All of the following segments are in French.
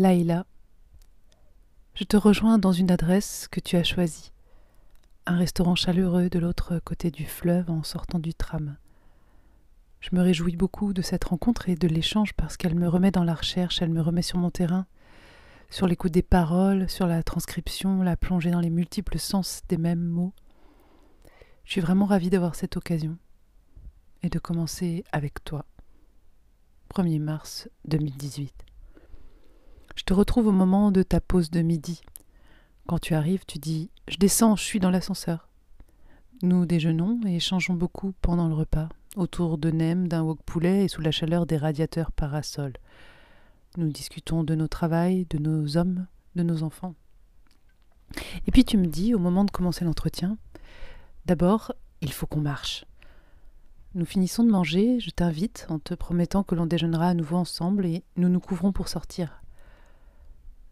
Laïla, je te rejoins dans une adresse que tu as choisie, un restaurant chaleureux de l'autre côté du fleuve en sortant du tram. Je me réjouis beaucoup de cette rencontre et de l'échange parce qu'elle me remet dans la recherche, elle me remet sur mon terrain, sur l'écoute des paroles, sur la transcription, la plongée dans les multiples sens des mêmes mots. Je suis vraiment ravie d'avoir cette occasion et de commencer avec toi. 1er mars 2018. Je te retrouve au moment de ta pause de midi. Quand tu arrives, tu dis Je descends, je suis dans l'ascenseur. Nous déjeunons et échangeons beaucoup pendant le repas, autour de nem, d'un wok poulet et sous la chaleur des radiateurs parasols. Nous discutons de nos travails, de nos hommes, de nos enfants. Et puis tu me dis, au moment de commencer l'entretien, D'abord, il faut qu'on marche. Nous finissons de manger, je t'invite en te promettant que l'on déjeunera à nouveau ensemble et nous nous couvrons pour sortir.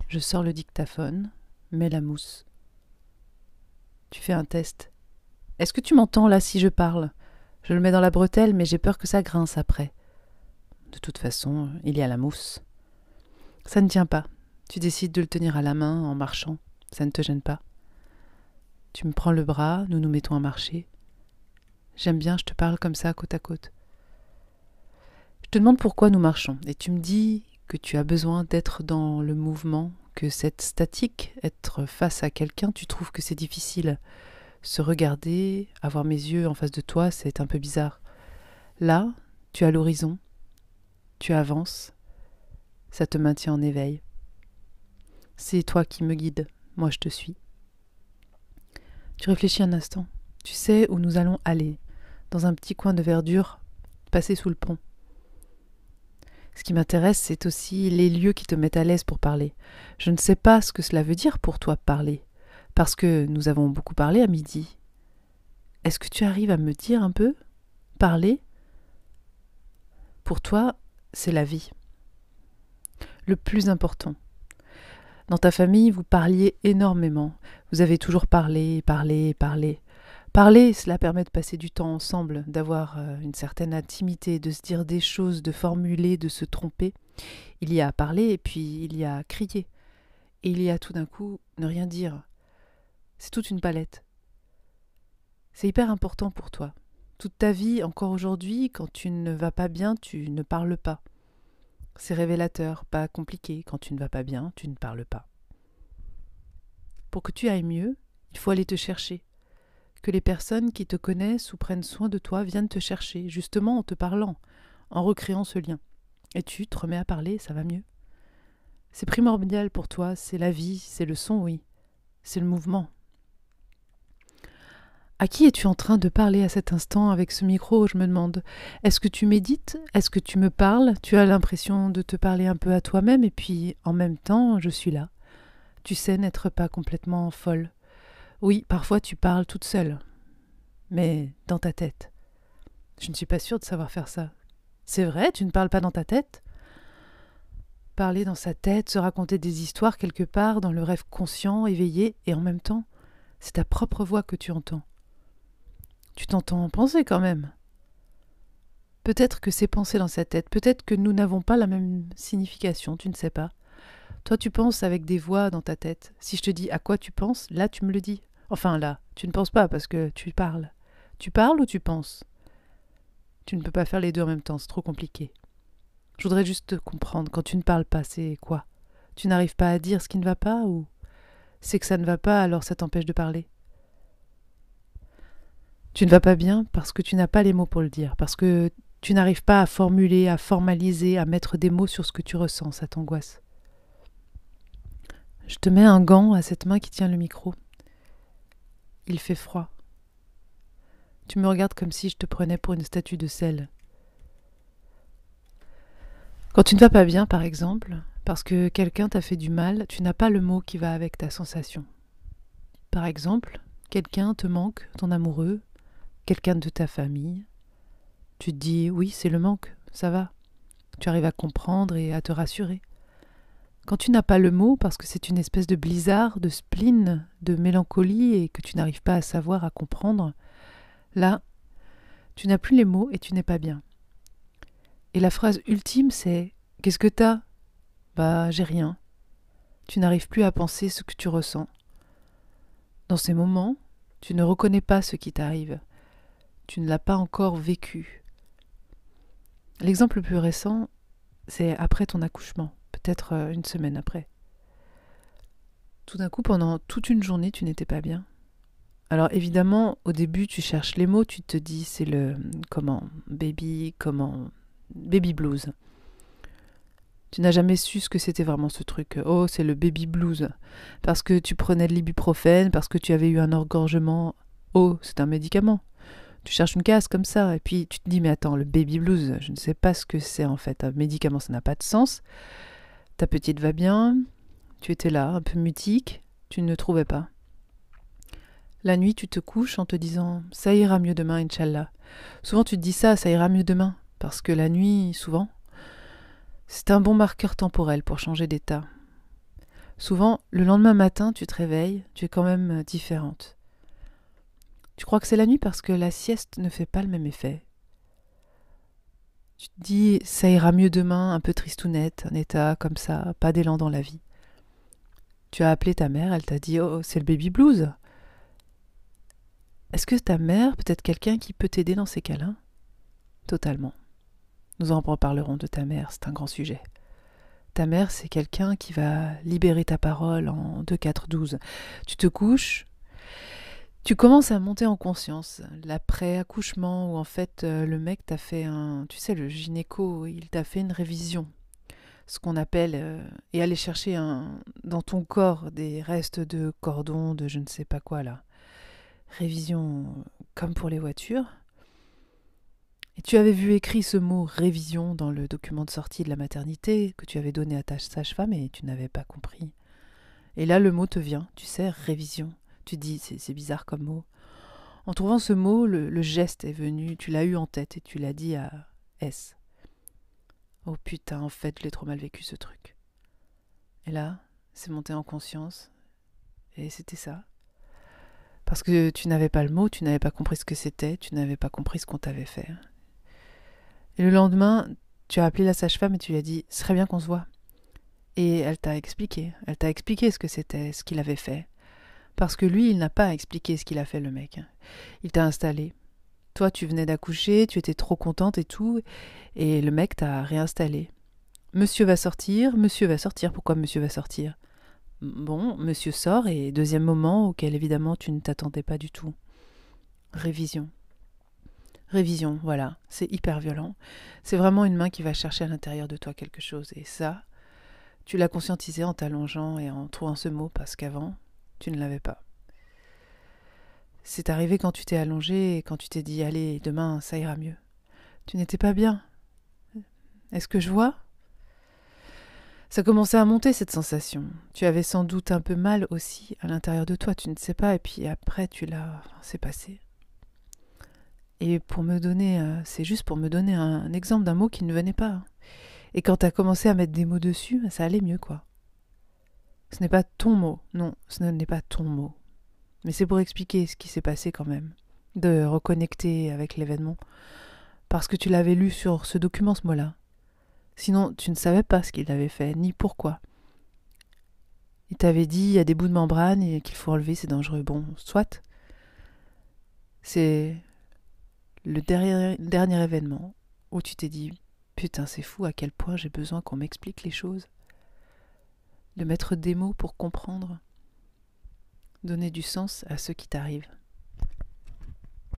Je sors le dictaphone, mets la mousse. Tu fais un test. Est-ce que tu m'entends là si je parle? Je le mets dans la bretelle, mais j'ai peur que ça grince après. De toute façon, il y a la mousse. Ça ne tient pas. Tu décides de le tenir à la main en marchant. Ça ne te gêne pas. Tu me prends le bras, nous nous mettons à marcher. J'aime bien, je te parle comme ça, côte à côte. Je te demande pourquoi nous marchons, et tu me dis que tu as besoin d'être dans le mouvement, que cette statique, être face à quelqu'un, tu trouves que c'est difficile. Se regarder, avoir mes yeux en face de toi, c'est un peu bizarre. Là, tu as l'horizon, tu avances, ça te maintient en éveil. C'est toi qui me guides, moi je te suis. Tu réfléchis un instant. Tu sais où nous allons aller, dans un petit coin de verdure, passer sous le pont. Ce qui m'intéresse, c'est aussi les lieux qui te mettent à l'aise pour parler. Je ne sais pas ce que cela veut dire pour toi parler, parce que nous avons beaucoup parlé à midi. Est-ce que tu arrives à me dire un peu Parler? Pour toi, c'est la vie. Le plus important. Dans ta famille, vous parliez énormément. Vous avez toujours parlé, parlé, parlé. Parler, cela permet de passer du temps ensemble, d'avoir euh, une certaine intimité, de se dire des choses, de formuler, de se tromper. Il y a parler et puis il y a crier. Et il y a tout d'un coup ne rien dire. C'est toute une palette. C'est hyper important pour toi. Toute ta vie, encore aujourd'hui, quand tu ne vas pas bien, tu ne parles pas. C'est révélateur, pas compliqué. Quand tu ne vas pas bien, tu ne parles pas. Pour que tu ailles mieux, il faut aller te chercher. Que les personnes qui te connaissent ou prennent soin de toi viennent te chercher, justement en te parlant, en recréant ce lien. Et tu te remets à parler, ça va mieux. C'est primordial pour toi, c'est la vie, c'est le son, oui, c'est le mouvement. À qui es-tu en train de parler à cet instant avec ce micro? Je me demande. Est-ce que tu médites? Est-ce que tu me parles? Tu as l'impression de te parler un peu à toi-même et puis en même temps, je suis là. Tu sais n'être pas complètement folle. Oui, parfois tu parles toute seule, mais dans ta tête. Je ne suis pas sûre de savoir faire ça. C'est vrai, tu ne parles pas dans ta tête? Parler dans sa tête, se raconter des histoires quelque part, dans le rêve conscient, éveillé, et en même temps, c'est ta propre voix que tu entends. Tu t'entends penser quand même. Peut-être que c'est pensé dans sa tête, peut-être que nous n'avons pas la même signification, tu ne sais pas. Toi, tu penses avec des voix dans ta tête. Si je te dis à quoi tu penses, là, tu me le dis. Enfin, là, tu ne penses pas parce que tu parles. Tu parles ou tu penses? Tu ne peux pas faire les deux en même temps, c'est trop compliqué. Je voudrais juste comprendre, quand tu ne parles pas, c'est quoi? Tu n'arrives pas à dire ce qui ne va pas ou c'est que ça ne va pas, alors ça t'empêche de parler? Tu ne vas pas bien parce que tu n'as pas les mots pour le dire, parce que tu n'arrives pas à formuler, à formaliser, à mettre des mots sur ce que tu ressens, ça t'angoisse. Je te mets un gant à cette main qui tient le micro. Il fait froid. Tu me regardes comme si je te prenais pour une statue de sel. Quand tu ne vas pas bien, par exemple, parce que quelqu'un t'a fait du mal, tu n'as pas le mot qui va avec ta sensation. Par exemple, quelqu'un te manque, ton amoureux, quelqu'un de ta famille. Tu te dis oui, c'est le manque, ça va. Tu arrives à comprendre et à te rassurer. Quand tu n'as pas le mot, parce que c'est une espèce de blizzard, de spleen, de mélancolie, et que tu n'arrives pas à savoir, à comprendre, là, tu n'as plus les mots et tu n'es pas bien. Et la phrase ultime, c'est Qu'est-ce que t'as? Bah, j'ai rien. Tu n'arrives plus à penser ce que tu ressens. Dans ces moments, tu ne reconnais pas ce qui t'arrive. Tu ne l'as pas encore vécu. L'exemple le plus récent, c'est après ton accouchement, peut-être euh, une semaine après. Tout d'un coup, pendant toute une journée, tu n'étais pas bien. Alors évidemment, au début, tu cherches les mots, tu te dis c'est le comment baby, comment baby blues. Tu n'as jamais su ce que c'était vraiment ce truc. Oh, c'est le baby blues. Parce que tu prenais de l'ibuprofène, parce que tu avais eu un engorgement. Oh, c'est un médicament. Tu cherches une case comme ça, et puis tu te dis, mais attends, le baby blues, je ne sais pas ce que c'est en fait. Un médicament, ça n'a pas de sens. Ta petite va bien, tu étais là, un peu mutique, tu ne trouvais pas. La nuit, tu te couches en te disant Ça ira mieux demain, Inch'Allah. Souvent, tu te dis ça, ça ira mieux demain, parce que la nuit, souvent, c'est un bon marqueur temporel pour changer d'état. Souvent, le lendemain matin, tu te réveilles, tu es quand même différente. Tu crois que c'est la nuit parce que la sieste ne fait pas le même effet? Tu te dis, ça ira mieux demain, un peu tristounette, un état comme ça, pas d'élan dans la vie. Tu as appelé ta mère, elle t'a dit, oh, c'est le baby blues. Est-ce que ta mère peut être quelqu'un qui peut t'aider dans ces cas-là? Totalement. Nous en reparlerons de ta mère, c'est un grand sujet. Ta mère, c'est quelqu'un qui va libérer ta parole en 2, 4, 12. Tu te couches, tu commences à monter en conscience. L'après-accouchement, où en fait euh, le mec t'a fait un. Tu sais, le gynéco, il t'a fait une révision. Ce qu'on appelle. Euh, et aller chercher dans ton corps des restes de cordons, de je ne sais pas quoi là. Révision comme pour les voitures. Et tu avais vu écrit ce mot révision dans le document de sortie de la maternité que tu avais donné à ta sage-femme et tu n'avais pas compris. Et là, le mot te vient, tu sais, révision. Tu dis, c'est bizarre comme mot. En trouvant ce mot, le, geste est venu, tu l'as eu en tête et tu l'as dit à S. Oh putain, en fait, je l'ai trop mal vécu ce truc. Et là, c'est monté en conscience. Et c'était ça. Parce que tu n'avais pas le mot, tu n'avais pas compris ce que c'était, tu n'avais pas compris ce qu'on t'avait fait. Et le lendemain, tu as appelé la sage-femme et tu lui as dit Ce serait bien qu'on se voit. Et elle t'a expliqué. Elle t'a expliqué ce que c'était, ce qu'il avait fait. Parce que lui, il n'a pas expliqué ce qu'il a fait, le mec. Il t'a installé. Toi, tu venais d'accoucher, tu étais trop contente et tout. Et le mec t'a réinstallé. Monsieur va sortir, monsieur va sortir. Pourquoi monsieur va sortir? Bon, monsieur sort et deuxième moment auquel évidemment tu ne t'attendais pas du tout. Révision. Révision, voilà, c'est hyper violent. C'est vraiment une main qui va chercher à l'intérieur de toi quelque chose. Et ça, tu l'as conscientisé en t'allongeant et en trouvant ce mot parce qu'avant, tu ne l'avais pas. C'est arrivé quand tu t'es allongé et quand tu t'es dit Allez, demain, ça ira mieux. Tu n'étais pas bien. Est-ce que je vois? Ça commençait à monter cette sensation. Tu avais sans doute un peu mal aussi à l'intérieur de toi, tu ne sais pas, et puis après tu l'as. C'est passé. Et pour me donner, euh, c'est juste pour me donner un, exemple d'un mot qui ne venait pas. Et quand tu as commencé à mettre des mots dessus, ça allait mieux, quoi. Ce n'est pas ton mot, non, ce n'est pas ton mot. Mais c'est pour expliquer ce qui s'est passé quand même, de reconnecter avec l'événement, parce que tu l'avais lu sur ce document, ce mot-là. Sinon, tu ne savais pas ce qu'il avait fait, ni pourquoi. Il t'avait dit, il y a des bouts de membrane et qu'il faut enlever, c'est dangereux. Bon, soit. C'est le dernier, dernier événement où tu t'es dit Putain, c'est fou à quel point j'ai besoin qu'on m'explique les choses. De mettre des mots pour comprendre. Donner du sens à ce qui t'arrive.